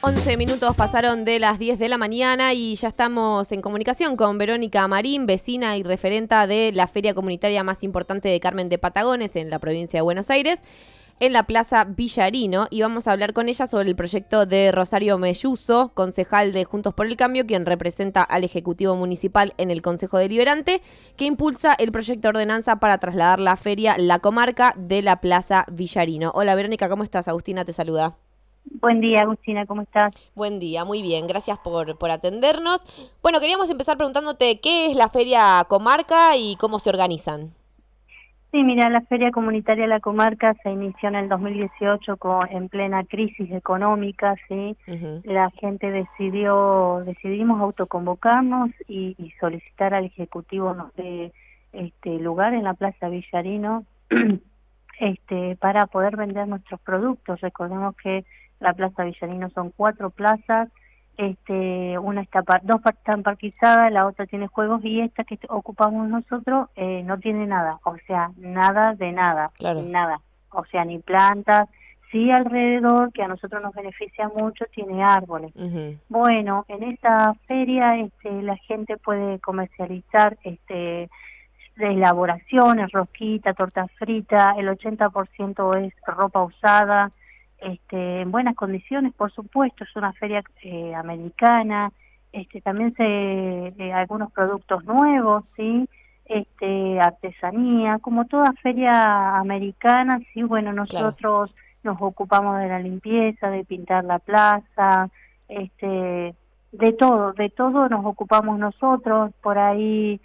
11 minutos pasaron de las 10 de la mañana y ya estamos en comunicación con Verónica Marín, vecina y referenta de la feria comunitaria más importante de Carmen de Patagones en la provincia de Buenos Aires, en la Plaza Villarino. Y vamos a hablar con ella sobre el proyecto de Rosario Melluso, concejal de Juntos por el Cambio, quien representa al Ejecutivo Municipal en el Consejo Deliberante, que impulsa el proyecto de ordenanza para trasladar la feria La Comarca de la Plaza Villarino. Hola Verónica, ¿cómo estás? Agustina te saluda. Buen día, Agustina, ¿cómo estás? Buen día, muy bien, gracias por, por atendernos. Bueno, queríamos empezar preguntándote qué es la Feria Comarca y cómo se organizan. Sí, mira, la Feria Comunitaria de la Comarca se inició en el 2018 con, en plena crisis económica, ¿sí? La gente decidió, decidimos autoconvocarnos y, y solicitar al Ejecutivo de este lugar en la Plaza Villarino este, para poder vender nuestros productos. Recordemos que la Plaza Villarino son cuatro plazas, este, una está dos están parquizadas, la otra tiene juegos y esta que ocupamos nosotros eh, no tiene nada, o sea, nada de nada, nada, o sea, ni plantas, sí alrededor, que a nosotros nos beneficia mucho, tiene árboles. Bueno, en esta feria este, la gente puede comercializar este, de elaboraciones, rosquita, torta frita, el 80% es ropa usada, este, en buenas condiciones, por supuesto, es una feria eh, americana, este, también se eh, algunos productos nuevos, sí, este, artesanía, como toda feria americana, sí, bueno, nosotros nos ocupamos de la limpieza, de pintar la plaza, este, de todo, de todo nos ocupamos nosotros, por ahí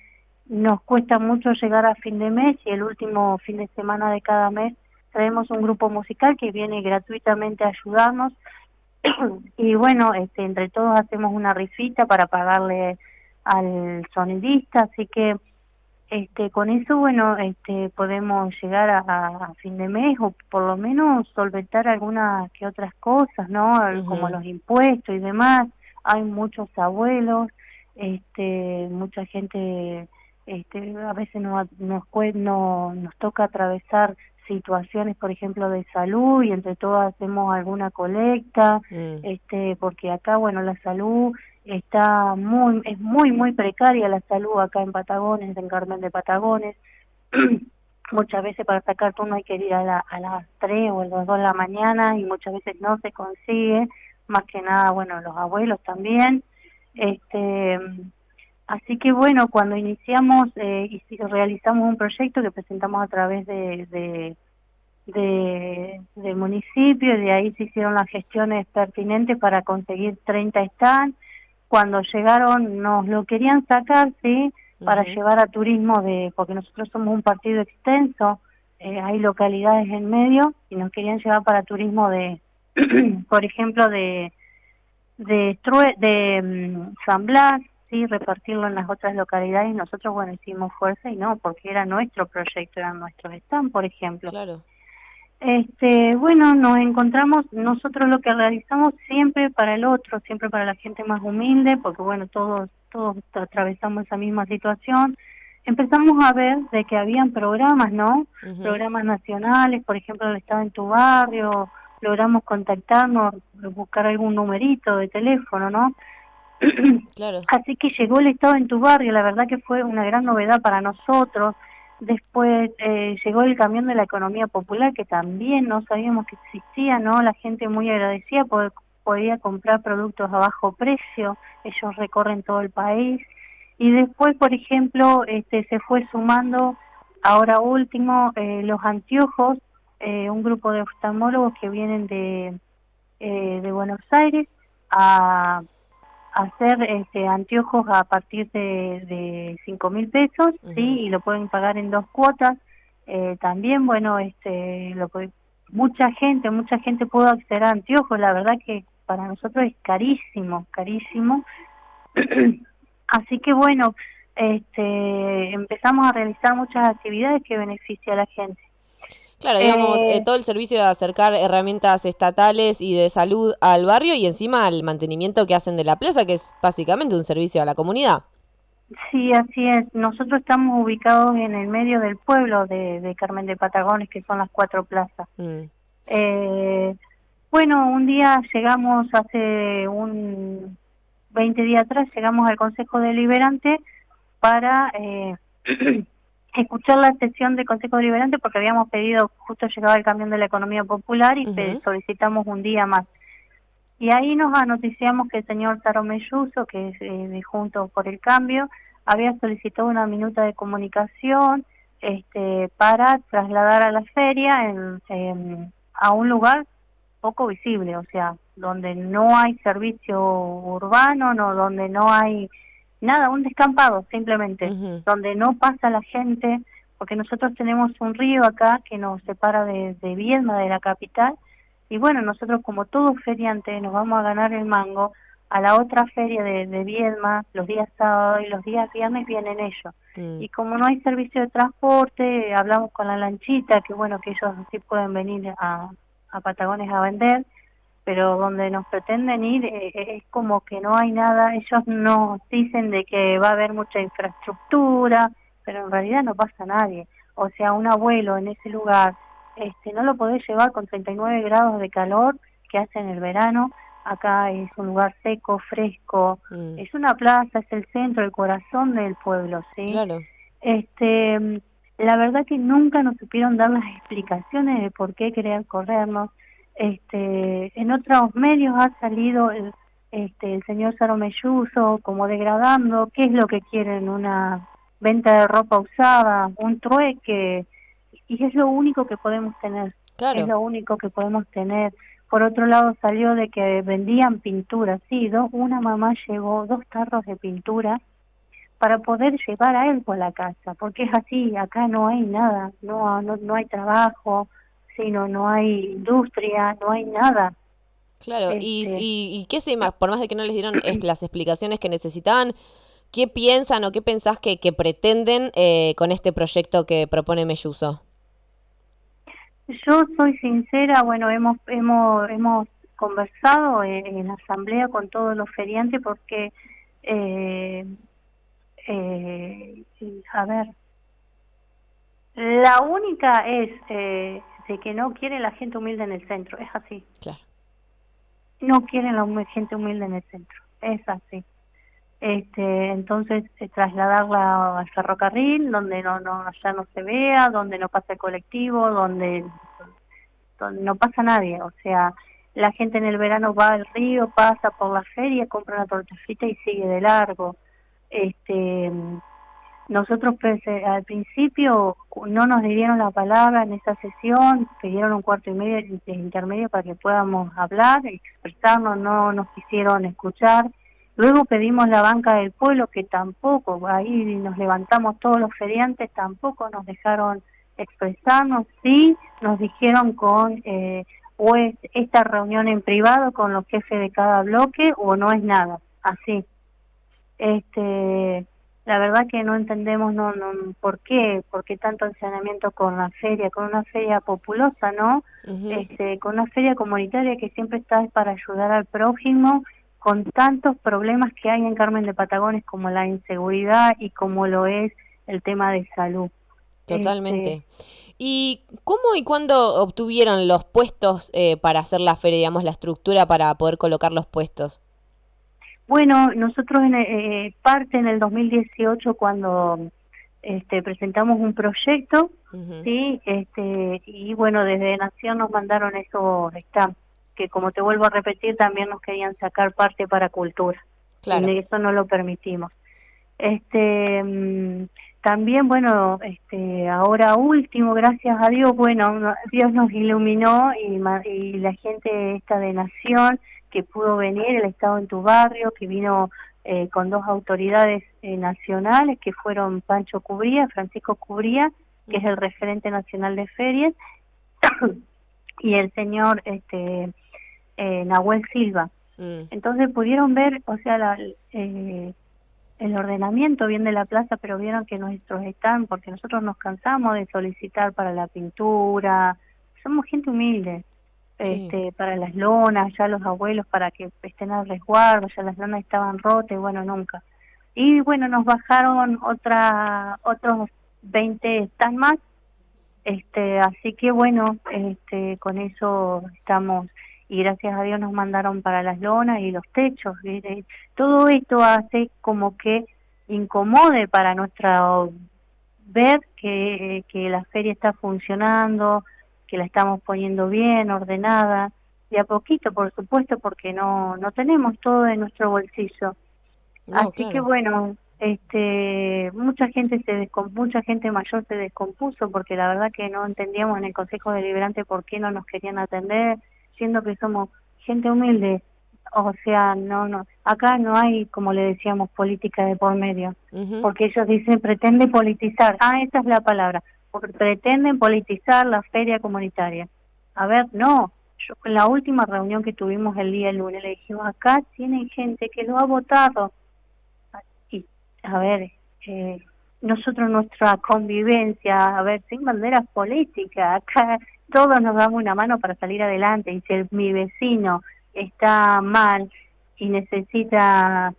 nos cuesta mucho llegar a fin de mes y el último fin de semana de cada mes traemos un grupo musical que viene gratuitamente a ayudarnos y bueno, este, entre todos hacemos una rifita para pagarle al sonidista, así que este, con eso, bueno, este, podemos llegar a, fin de mes o por lo menos solventar algunas que otras cosas, ¿no? Como los impuestos y demás. Hay muchos abuelos, este, mucha gente, este, a veces nos, nos, no, nos toca atravesar situaciones, por ejemplo, de salud y entre todas hacemos alguna colecta, mm. este, porque acá, bueno, la salud está muy, es muy, muy precaria la salud acá en Patagones, en Carmen de Patagones. muchas veces para sacar turno hay que ir a, a las 3 o a las 2 de la mañana y muchas veces no se consigue, más que nada, bueno, los abuelos también. Este, Así que bueno, cuando iniciamos eh, y realizamos un proyecto que presentamos a través de, de, de, del municipio, de ahí se hicieron las gestiones pertinentes para conseguir 30 stands. Cuando llegaron nos lo querían sacar, ¿sí? Para llevar a turismo de, porque nosotros somos un partido extenso, eh, hay localidades en medio y nos querían llevar para turismo de, por ejemplo, de, de, de mm, San Blas, repartirlo en las otras localidades y nosotros, bueno, hicimos fuerza y no, porque era nuestro proyecto, eran nuestros stand, por ejemplo. Claro. Este, bueno, nos encontramos, nosotros lo que realizamos siempre para el otro, siempre para la gente más humilde, porque bueno, todos, todos atravesamos esa misma situación. Empezamos a ver de que habían programas, ¿no? Programas nacionales, por ejemplo, el Estado en tu barrio, logramos contactarnos, buscar algún numerito de teléfono, ¿no? Claro. Así que llegó el Estado en tu barrio, la verdad que fue una gran novedad para nosotros. Después eh, llegó el camión de la economía popular, que también no sabíamos que existía, ¿no? La gente muy agradecida porque podía comprar productos a bajo precio, ellos recorren todo el país. Y después, por ejemplo, este, se fue sumando, ahora último, eh, los anteojos, eh, un grupo de oftalmólogos que vienen de, de Buenos Aires a hacer este, anteojos a partir de, de 5 mil pesos, ¿sí? Y lo pueden pagar en dos cuotas. Eh, también, bueno, este, lo mucha gente, mucha gente pudo acceder a anteojos. La verdad que para nosotros es carísimo, carísimo. Así que, bueno, este, empezamos a realizar muchas actividades que benefician a la gente. Claro, digamos, eh, todo el servicio de acercar herramientas estatales y de salud al barrio y encima el mantenimiento que hacen de la plaza, que es básicamente un servicio a la comunidad. Sí, así es. Nosotros estamos ubicados en el medio del pueblo de, Carmen de Patagones, que son las cuatro plazas. Mm. Eh, Bueno, un día llegamos hace un 20 días atrás, llegamos al Consejo Deliberante para eh, escuchar la sesión del Consejo Deliberante porque habíamos pedido, justo llegaba el camión de la economía popular y solicitamos un día más. Y ahí nos anoticiamos que el señor Taro Melluso, que es eh, de Juntos por el Cambio, había solicitado una minuta de comunicación este, para trasladar a la feria en, a un lugar poco visible, o sea, donde no hay servicio urbano, no, donde no hay nada, un descampado simplemente, donde no pasa la gente, porque nosotros tenemos un río acá que nos separa de, de Viedma, de la capital, y bueno, nosotros como todos feriantes nos vamos a ganar el mango, a la otra feria de, de Viedma, los días sábados y los días viernes vienen ellos. Mm. Y como no hay servicio de transporte, hablamos con la lanchita, que bueno, que ellos sí pueden venir a, a Patagones a vender, pero donde nos pretenden ir eh, eh, es como que no hay nada, ellos nos dicen de que va a haber mucha infraestructura, pero en realidad no pasa nadie. O sea, un abuelo en ese lugar, este, no lo podés llevar con 39 grados de calor que hace en el verano, acá es un lugar seco, fresco, mm. es una plaza, es el centro, el corazón del pueblo, ¿sí? Claro. Este, la verdad que nunca nos supieron dar las explicaciones de por qué querer corrernos, este, en otros medios ha salido el, este, el señor Saro Melluso como degradando, qué es lo que quieren, una venta de ropa usada, un trueque, y es lo único que podemos tener, es lo único que podemos tener. Por otro lado salió de que vendían pintura, sí, dos, una mamá llevó dos tarros de pintura para poder llevar a él por la casa, porque es así, acá no hay nada, no, no, no hay trabajo, sino no hay industria, no hay nada. Claro, y, este y, qué se por más de que no les dieron las explicaciones que necesitaban, ¿qué piensan o qué pensás que, que pretenden eh, con este proyecto que propone Melluso? Yo soy sincera, bueno, hemos hemos hemos conversado en, la asamblea con todos los feriantes porque, eh, eh, a ver, la única es eh, de que no quiere la gente humilde en el centro, es así. Claro. No quieren la gente humilde en el centro, es así. Este, entonces eh, trasladarla al ferrocarril, donde no, no, ya no se vea, donde no pasa el colectivo, donde, donde no pasa nadie, o sea, la gente en el verano va al río, pasa por la feria, compra una torta frita y sigue de largo. Este, nosotros pues, eh, al principio no nos dieron la palabra en esa sesión, pidieron un cuarto y medio intermedio para que podamos hablar, expresarnos, no nos quisieron escuchar. Luego pedimos la banca del pueblo, que tampoco, ahí nos levantamos todos los feriantes, tampoco nos dejaron expresarnos, sí nos dijeron con eh, o es esta reunión en privado con los jefes de cada bloque o no es nada, así. Este, la verdad que no entendemos no, no por qué, por qué tanto ensañamiento con la feria, con una feria populosa, ¿no? este, con una feria comunitaria que siempre está para ayudar al prójimo, con tantos problemas que hay en Carmen de Patagones como la inseguridad y como lo es el tema de salud. Totalmente. Este, ¿Y cómo y cuándo obtuvieron los puestos eh, para hacer la feria, digamos, la estructura para poder colocar los puestos? Bueno, nosotros en eh, parte en el 2018 cuando este, presentamos un proyecto, sí, este, y bueno, desde Nación nos mandaron eso, está, que como te vuelvo a repetir, también nos querían sacar parte para cultura. Claro. Y eso no lo permitimos. Este, mm, también, bueno, este, ahora último, gracias a Dios, bueno, Dios nos iluminó y, y la gente esta de Nación que pudo venir, el Estado en tu barrio, que vino eh, con dos autoridades eh, nacionales, que fueron Pancho Cubría, Francisco Cubría, que es el referente nacional de ferias, y el señor este, eh, Nahuel Silva. Mm. Entonces pudieron ver, o sea, la, el ordenamiento bien de la plaza, pero vieron que nuestros están, porque nosotros nos cansamos de solicitar para la pintura, somos gente humilde, este, para las lonas, ya los abuelos para que estén al resguardo, ya las lonas estaban rotas y bueno, nunca. Y bueno, nos bajaron otra, otros 20 están más, este, así que bueno, este, con eso estamos. y gracias a Dios nos mandaron para las lonas y los techos. Todo esto hace como que incomode para nuestra ver que, que la feria está funcionando, que la estamos poniendo bien, ordenada, de a poquito, por supuesto, porque no, no tenemos todo en nuestro bolsillo. Así que bueno, este, mucha gente se mucha gente mayor se descompuso porque la verdad que no entendíamos en el Consejo Deliberante por qué no nos querían atender, siendo que somos gente humilde. O sea, no, no, acá no hay, como le decíamos, política de por medio, porque ellos dicen pretende politizar. Ah, esa es la palabra, pretenden politizar la feria comunitaria. A ver, no, yo, en la última reunión que tuvimos el día lunes le dijimos, acá tienen gente que lo ha votado, a ver, eh, nosotros nuestra convivencia, a ver, sin banderas políticas, acá todos nos damos una mano para salir adelante y si mi vecino está mal y necesita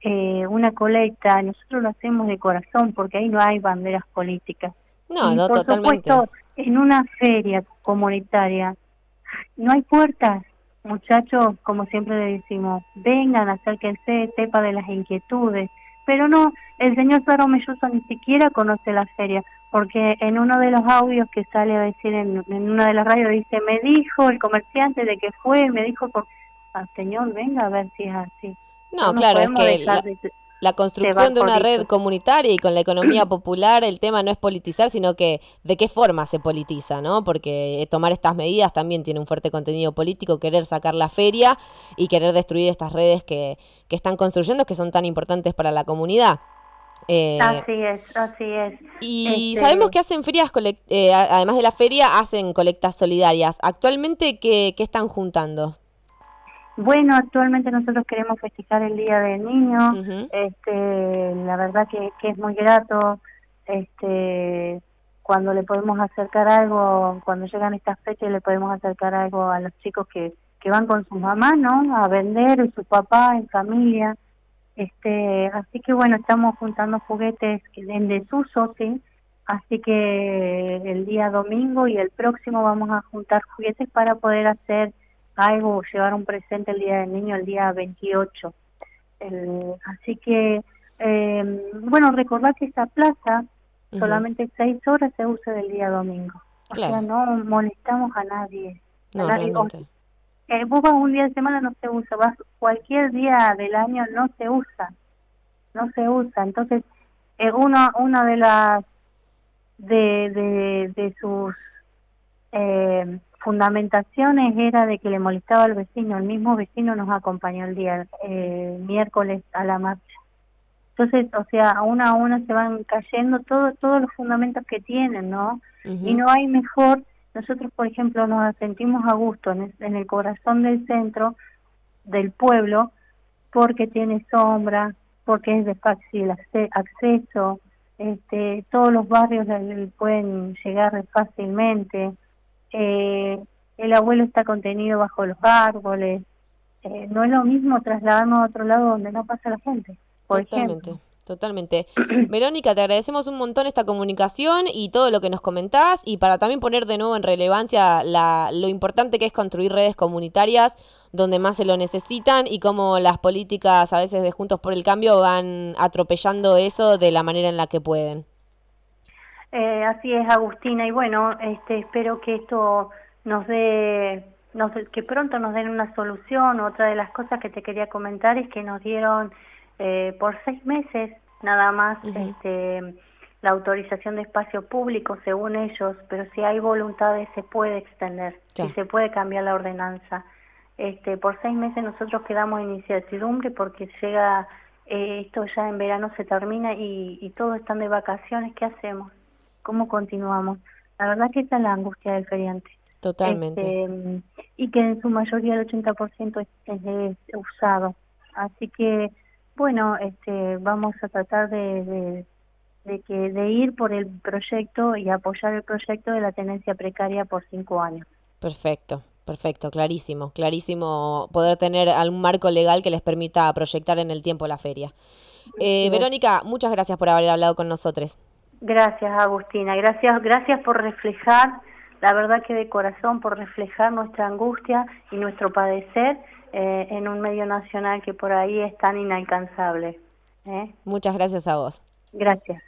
eh, una colecta, nosotros lo hacemos de corazón porque ahí no hay banderas políticas. No, no, por totalmente. Supuesto, en una feria comunitaria no hay puertas, muchachos, como siempre le decimos, vengan, acérquense, sepa de las inquietudes, pero no, el señor Saro Melloso ni siquiera conoce la feria, porque en uno de los audios que sale a decir en, una de las radios dice, me dijo el comerciante de que fue, me dijo, por... Ah, señor, venga a ver si es así. No, claro, es que la construcción de una red comunitaria y con la economía popular, el tema no es politizar, sino que de qué forma se politiza, ¿no? Porque tomar estas medidas también tiene un fuerte contenido político, querer sacar la feria y querer destruir estas redes que, que están construyendo, que son tan importantes para la comunidad. Eh, así es, así es. Y este, sabemos que hacen ferias, eh, además de la feria, hacen colectas solidarias. Actualmente, ¿qué, qué están juntando? Bueno, actualmente nosotros queremos festejar el Día del Niño, este, la verdad que, que, es muy grato, este, cuando le podemos acercar algo, cuando llegan estas fechas le podemos acercar algo a los chicos que, que van con sus mamás, ¿no? A vender, y su papá, en familia, este, así que bueno, estamos juntando juguetes en desuso, ¿sí? Así que el día domingo y el próximo vamos a juntar juguetes para poder hacer algo, llevar un presente el Día del Niño el día 28. así que, eh, bueno, recordar que esta plaza solamente seis horas se usa del día domingo. O sea, no molestamos a nadie. No, eh, vos vas un día de semana no se usa, vas cualquier día del año no se usa, no se usa. Entonces, eh, uno, una de las de, de, de sus eh, fundamentaciones era de que le molestaba al vecino, el mismo vecino nos acompañó el día eh, miércoles a la marcha. Entonces, o sea, a una a una se van cayendo todos todos los fundamentos que tienen, ¿no? Y no hay mejor, nosotros por ejemplo nos sentimos a gusto en en el corazón del centro del pueblo porque tiene sombra, porque es de fácil acceso, este, todos los barrios pueden llegar fácilmente, eh, el abuelo está contenido bajo los árboles. Eh, no es lo mismo trasladarnos a otro lado donde no pasa la gente, por Totalmente. Totalmente. Verónica, te agradecemos un montón esta comunicación y todo lo que nos comentás y para también poner de nuevo en relevancia la, lo importante que es construir redes comunitarias donde más se lo necesitan y cómo las políticas a veces de Juntos por el Cambio van atropellando eso de la manera en la que pueden. Eh, así es, Agustina, y bueno, este, espero que esto nos dé, nos, que pronto nos den una solución. Otra de las cosas que te quería comentar es que nos dieron eh, por seis meses nada más este, la autorización de espacio público según ellos, pero si hay voluntades se puede extender y se puede cambiar la ordenanza. Este, por seis meses nosotros quedamos en incertidumbre porque llega, eh, esto ya en verano se termina y, y todos están de vacaciones, ¿qué hacemos? Cómo continuamos. La verdad que esa es la angustia del feriante. Totalmente. Este, y que en su mayoría el 80% es, usado. Así que, bueno, este, vamos a tratar de, de, que, de ir por el proyecto y apoyar el proyecto de la tenencia precaria por cinco años. Perfecto. Perfecto, clarísimo, clarísimo poder tener algún marco legal que les permita proyectar en el tiempo la feria. Eh, Verónica, muchas gracias por haber hablado con nosotros. Gracias, Agustina. Gracias, gracias por reflejar la verdad que de corazón por reflejar nuestra angustia y nuestro padecer eh, en un medio nacional que por ahí es tan inalcanzable. Muchas gracias a vos. Gracias.